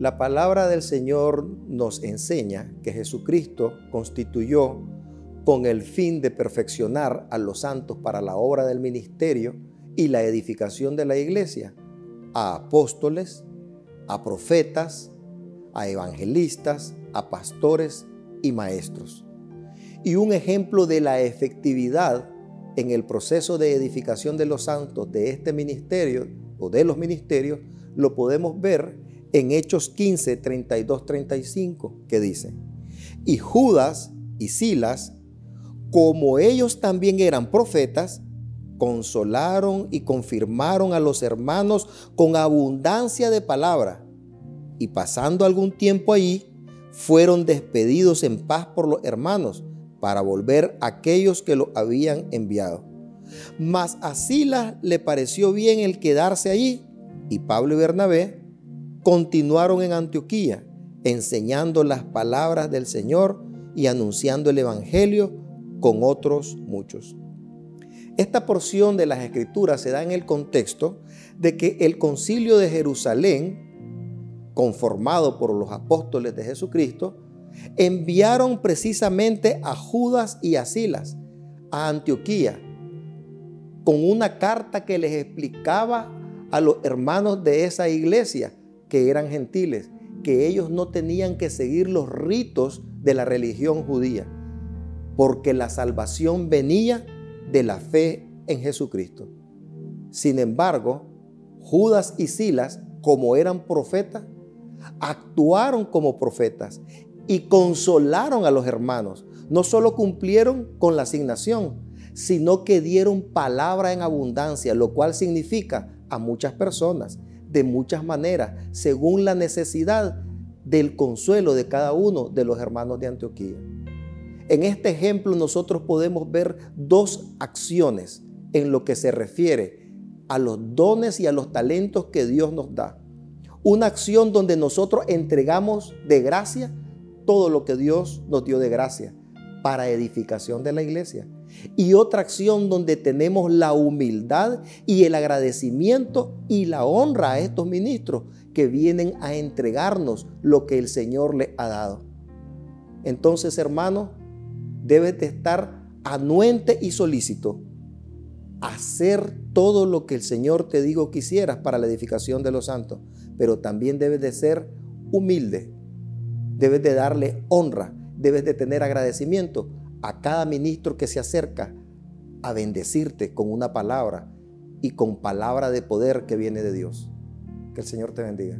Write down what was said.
La palabra del Señor nos enseña que Jesucristo constituyó con el fin de perfeccionar a los santos para la obra del ministerio y la edificación de la iglesia, a apóstoles, a profetas, a evangelistas, a pastores y maestros. Y un ejemplo de la efectividad en el proceso de edificación de los santos de este ministerio o de los ministerios lo podemos ver en Hechos 15, 32, 35, que dice, y Judas y Silas, como ellos también eran profetas, consolaron y confirmaron a los hermanos con abundancia de palabra. Y pasando algún tiempo allí, fueron despedidos en paz por los hermanos para volver a aquellos que lo habían enviado. Mas a Silas le pareció bien el quedarse allí y Pablo y Bernabé continuaron en Antioquía enseñando las palabras del Señor y anunciando el Evangelio con otros muchos. Esta porción de las Escrituras se da en el contexto de que el concilio de Jerusalén, conformado por los apóstoles de Jesucristo, enviaron precisamente a Judas y a Silas a Antioquía con una carta que les explicaba a los hermanos de esa iglesia que eran gentiles, que ellos no tenían que seguir los ritos de la religión judía, porque la salvación venía de la fe en Jesucristo. Sin embargo, Judas y Silas, como eran profetas, actuaron como profetas y consolaron a los hermanos. No solo cumplieron con la asignación, sino que dieron palabra en abundancia, lo cual significa a muchas personas, de muchas maneras, según la necesidad del consuelo de cada uno de los hermanos de Antioquía. En este ejemplo nosotros podemos ver dos acciones en lo que se refiere a los dones y a los talentos que Dios nos da. Una acción donde nosotros entregamos de gracia todo lo que Dios nos dio de gracia para edificación de la iglesia. Y otra acción donde tenemos la humildad y el agradecimiento y la honra a estos ministros que vienen a entregarnos lo que el Señor les ha dado. Entonces, hermano, debes de estar anuente y solícito hacer todo lo que el Señor te dijo que hicieras para la edificación de los santos, pero también debes de ser humilde, debes de darle honra, debes de tener agradecimiento a cada ministro que se acerca a bendecirte con una palabra y con palabra de poder que viene de Dios. Que el Señor te bendiga.